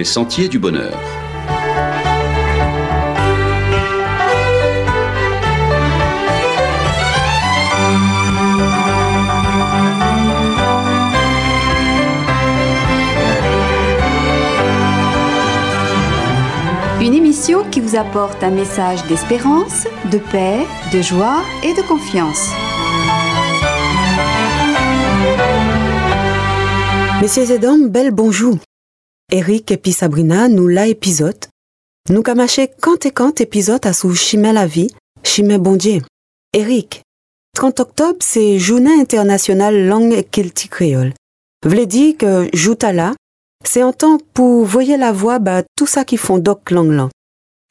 les sentiers du bonheur. Une émission qui vous apporte un message d'espérance, de paix, de joie et de confiance. Messieurs et dames, bel bonjour. Eric et puis Sabrina, nous la épisode. Nous kamache quand et quand épisode à sous Chimé la vie, Chimé bon Dieu. Eric, 30 octobre, c'est Journée internationale langue et kilti créole. Vle dit que jouta là, c'est un temps pour voyer la voix bah, tout ça qui font doc langue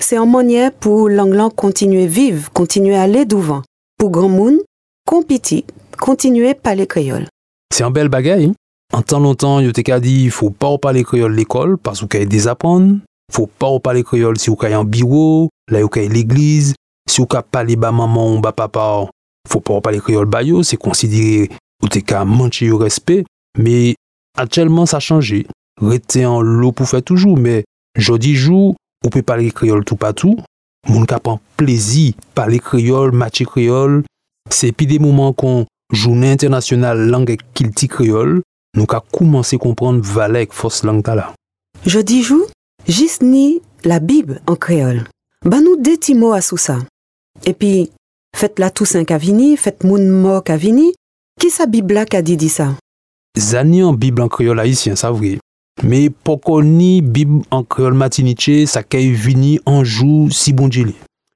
C'est un manière pour langue continuer vivre, continuer à aller devant. Pour grand monde, compiti, continuer parler créole. C'est un bel bagaille. En temps longtemps, yo te ka dit, faut pas parler créole l'école parce que vous désapprendre. Faut pas parler créole si vous avez un bureau, là vous avez l'église. Si vous avez parler ba maman ou ba papa, faut pas parler créole ba yo, c'est considéré ou te ka mancher au respect. Mais actuellement, ça a changé. Rester en l'eau pour faire toujours, mais jodi jour, ou peut parler créole tout partout. Moun ka prend plaisir parler créole, matcher créole. C'est puis des moments qu'on journée internationale langue kilti créole, nous ka commencé à comprendre valeur force langue là. Jeudi jour, juste ni la Bible en créole. Bah nous deux petits mots à sous ça. Et puis, faites la Toussaint Cavini, faites moun mort Cavini. Qui sa Bible là qu'a dit, dit ça? Zani en Bible en créole haïtien, ça vrai. Mais poko ni Bible en créole matiniche, ça kay vini en jour si bon djili?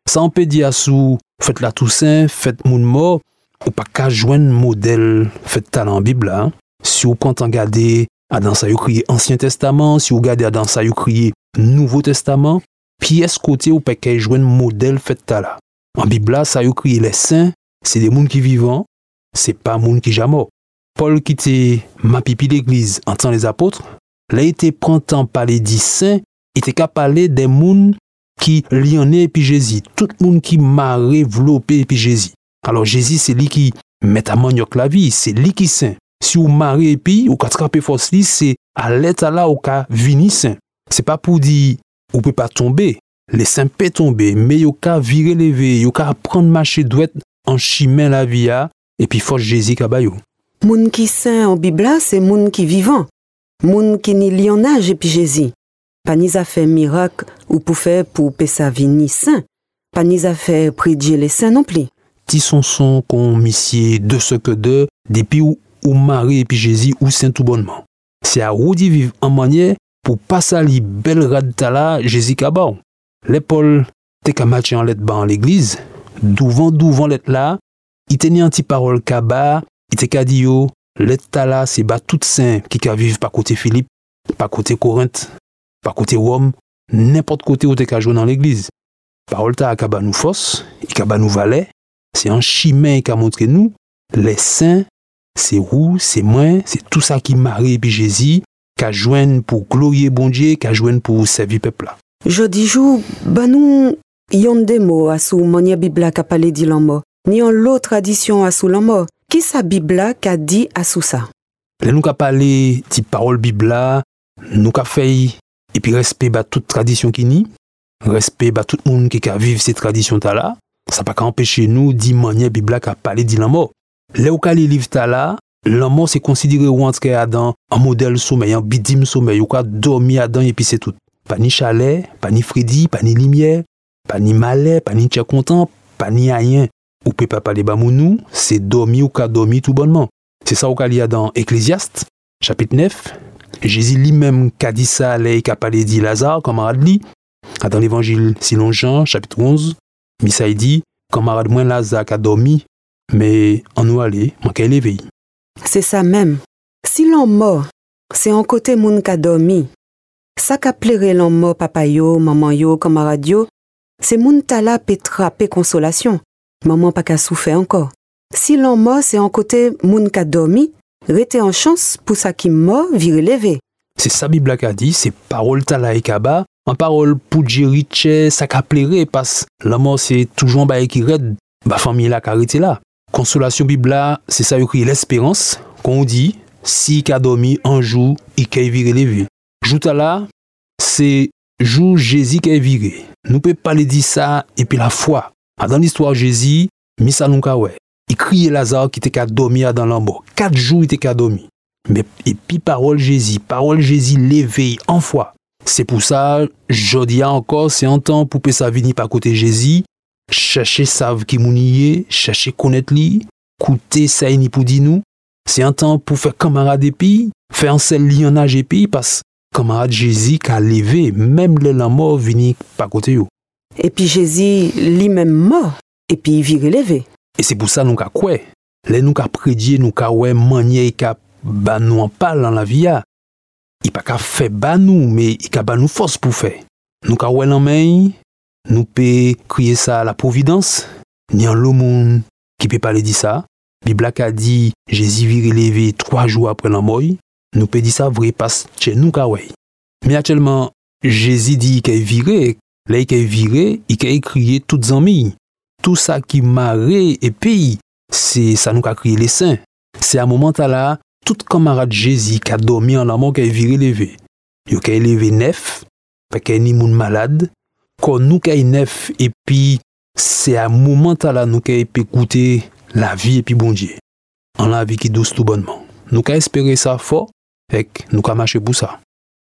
Ça on peut dire sous faites la Toussaint, faites moun mort, ou pas qu'à joindre modèle faites talent en Bible là. hein? Si vous comptez regarder à dans crié Ancien Testament, si vous regardez à dans ça crié Nouveau Testament, pièce côté ou pas qu'à joindre modèle fait là. En Bible ça crié les saints, c'est des mondes qui vivants, c'est pas monde qui jamais. Paul qui était ma pipi d'église en temps les apôtres, là il était temps parler dit saints, il était qu'à parler des mondes qui lionnaient puis Jésus, tout le qui m'a développé puis Jésus. Alors Jésus c'est lui qui met à manioc la vie, c'est lui qui saint. Si vous mariez et puis ou ka traper force li, c'est à l'état là ou ka vini saint. C'est pas pour dire ou peut pas tomber. Les saints peuvent tomber, mais yo ka virer lever, yo ka apprendre marcher droit en chemin la vie et puis force Jésus ka bayou. Moun qui saint en Bible c'est moun qui vivant. Moun qui ni lionnage et puis Jésus. Pas ni a fait miracle ou pour faire pour pesa vini saint. Pas ni a fait prier les saints non plus. Ti son son qu'on de ce que de, ou, ou Marie et puis Jésus ou saint tout bonnement. C'est à ou d'y vivre en manière pour pas sali belle rad tala Jésus kabao. L'épaule te ka matché en lettre bas en l'église, douvant douvant lettre là, il tenait un petit parole kaba, il ka dit yo, lettre tala c'est bas tout saint qui ka vivre pas côté Philippe, pas côté Corinthe, pas côté Rome, n'importe côté où te ka jouer dans l'église. Parole ta kaba nous force, il kaba nous valet, c'est un chemin qui a montré nous, les saints, c'est vous, c'est moi, c'est tout ça qui Marie et puis Jésus, qui a joint pour glorier bon Dieu, qui a joint pour servir peuple là. Jeudi jour, bah nous, yon des mots à sous monia Bible qu'a parlé dit l'homme. Ni en l'autre tradition à sous l'homme. Qui sa Bible qu'a dit à sous ça? Là, nous avons parlé de parole Bible là, nous avons fait et puis respect bah, toute tradition qui ni, respect bah, tout le monde qui a vivre ces traditions là, ça pas qu'à empêcher nous d'y manier Bible qui a parlé de les livres ta là, l'amour c'est considéré ou entrer dans un modèle sommeil, un bidim sommeil, ou quoi dormir dedans et puis c'est tout. Pas ni chalet, pas ni Freddy, pas ni lumière, pas ni malais, pas ni tchè content, pas ni rien. Ou peut pas parler bamounou, c'est dormir ou qu'a dormi tout bonnement. C'est ça ou qu'il y a dans Ecclésiaste, chapitre 9. Jésus lui-même qu'a dit ça, là, qu'a parlé dit Lazare, camarade li. Dans l'évangile selon Jean, chapitre 11, Missa il dit, camarade moins Lazare qu'a dormi, mais en nous aller, manquait l'éveil. C'est ça même. Si l'on mort, c'est en côté moun qu'a dormi. Ça qu'a plairé l'on mort papa yo, maman yo, camarade yo, c'est moun tala peut trapper consolation. Maman pas qu'a souffert encore. Si l'on mort, c'est en côté moun qu'a dormi, rete en chance pour ça qui mort virer levé. C'est ça Bible qui a dit, c'est parole tala et kaba, en parole pour dire riche, ça qu'a plairé, parce que la mort c'est toujours un bail qui raide, bah famille la carité là. Consolation Bible là, c'est ça écrit l'espérance, qu'on dit, si qu'a dormi un jour, il qu'a viré les vieux. Jouta là, c'est jour Jésus qui est viré. Nous pouvons pas le dire ça et puis la foi. Ah, Dans l'histoire Jésus. Il criait Lazare qui était qu'à dormir dans l'amour. Quatre jours il était qu'à dormir. Mais et puis parole Jésus, parole Jésus l'éveille en foi. C'est pour ça, je dis encore, c'est un temps pour ça vienne par côté Jésus, Chache sav ki moun ye, chache konet li, koute sa eni pou di nou. Se an tan pou fè kamarade epi, fè an sel li an aj epi, pas kamarade Jezi ka leve, mèm lè lan mò vini pa kote yo. Epi Jezi li mèm mò, epi viri leve. E se pou sa nou ka kwe, lè nou ka predye nou ka wè manye e ka ban nou an pal an la viya. I pa ka fè ban nou, me i ka ban nou fos pou fè. Nou ka wè lan mèy, Nou pe kriye sa la providans, ni an lo moun ki pe pale di sa. Bibla ka di, Jezi viri leve 3 jou apre lan moy, nou pe di sa vre pas chen nou ka wey. Me atchelman, Jezi di i ke vire, la i ke vire, i ke kriye tout zanmi. Tout sa ki mare e peyi, se sa nou ka kriye lesen. Se a mouman ta la, tout kamarad Jezi ka domi an lan moun ke vire leve. Yo ke leve nef, peke ni moun malade, Quand nous qui neuf et puis, c'est à un moment là nous pu écouter la vie et puis bon Dieu. La vie qui douce tout bonnement. Nous qui espérer ça fort et nous qui marcher pour ça.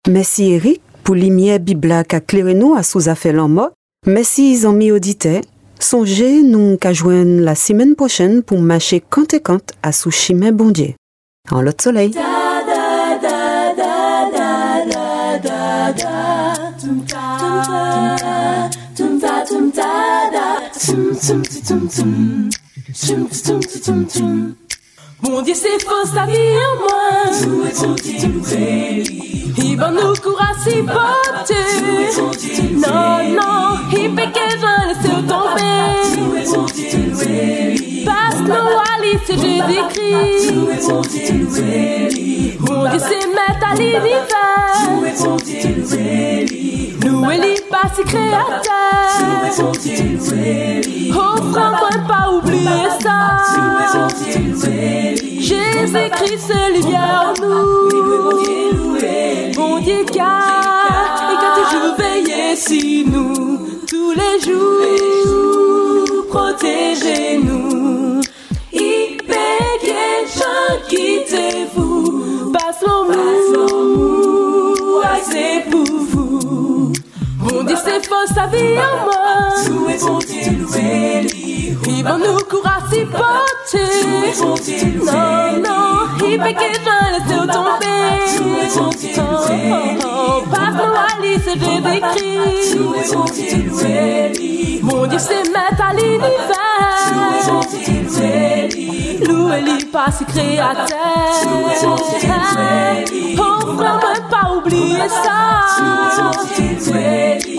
Merci Eric pour lumière Bible qui a clairé nous à sous affaire l'en Merci ils ont mis auditeurs. Songez nous qu'à joindre la semaine prochaine pour marcher quand et quand à sous chemin bon Dieu. En l'autre soleil. Mon Dieu, c'est faux, sa vie en moi. Il va nous courage si porter. Non, non, il fait que je laisse tomber. Passe nos wali, c'est Jésus-Christ. Mon Dieu, c'est mettre à l'univers. Nous, il pas si créateur. Sa vie en moi. Il va nous courage si porter. Non, non, il fait que je laisse tomber. Oh, oh, oh, passe nous à lire, c'est Jésus-Christ. Mon Dieu, c'est mettre à l'univers. Louer lui pas si créateur. Oh, vraiment pas oublier ça.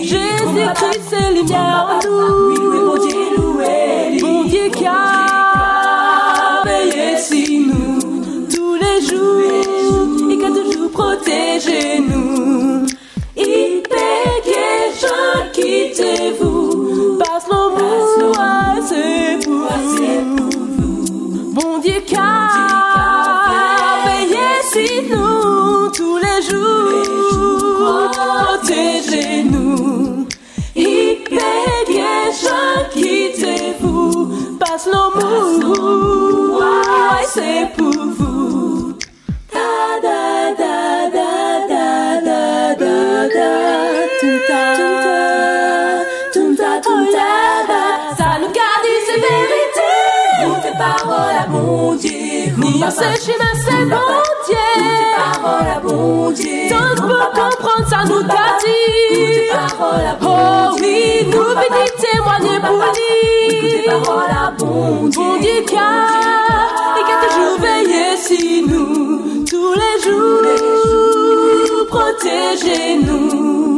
Jésus-Christ, c'est lumière en nous. Bon Dieu qui a veillé sur nous tous les jours et qui a toujours protégé slow move. I say Chemin c'est bon Dieu. Tes paroles à bon Dieu. Tant pour comprendre ça nous bon Dieu. Oh oui, nous venons témoigner pour lui. Tes paroles à bon Dieu. Bon Dieu il a toujours veillé sur nous tous les jours. Protégez-nous.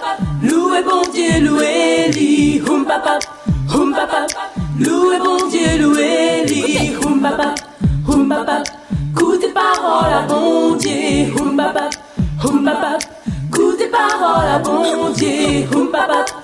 pap, loué bon Dieu, loué li, hum papa, hum papa, loué bon Dieu, loué li, hum papa, hum papa, parole à bon Dieu, hum papa, hum papa, coup parole à bon Dieu, hum papa.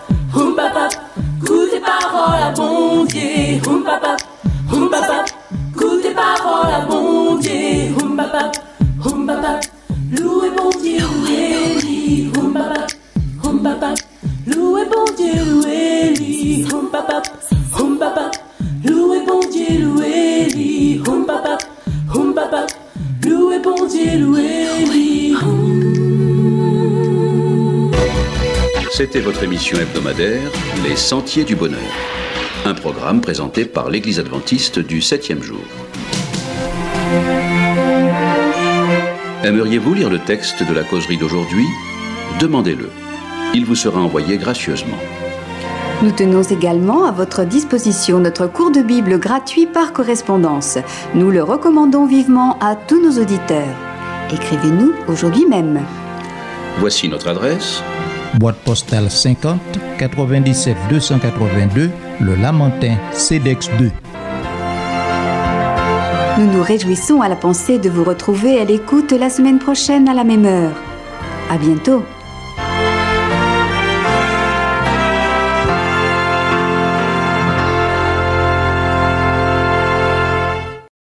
C'était votre émission hebdomadaire Les Sentiers du Bonheur. Un programme présenté par l'Église adventiste du 7e jour. Aimeriez-vous lire le texte de la causerie d'aujourd'hui? Demandez-le. Il vous sera envoyé gracieusement. Nous tenons également à votre disposition notre cours de Bible gratuit par correspondance. Nous le recommandons vivement à tous nos auditeurs. Écrivez-nous aujourd'hui même. Voici notre adresse boîte postale 50 97 282, le Lamentin CEDEX 2. Nous nous réjouissons à la pensée de vous retrouver à l'écoute la semaine prochaine à la même heure. À bientôt.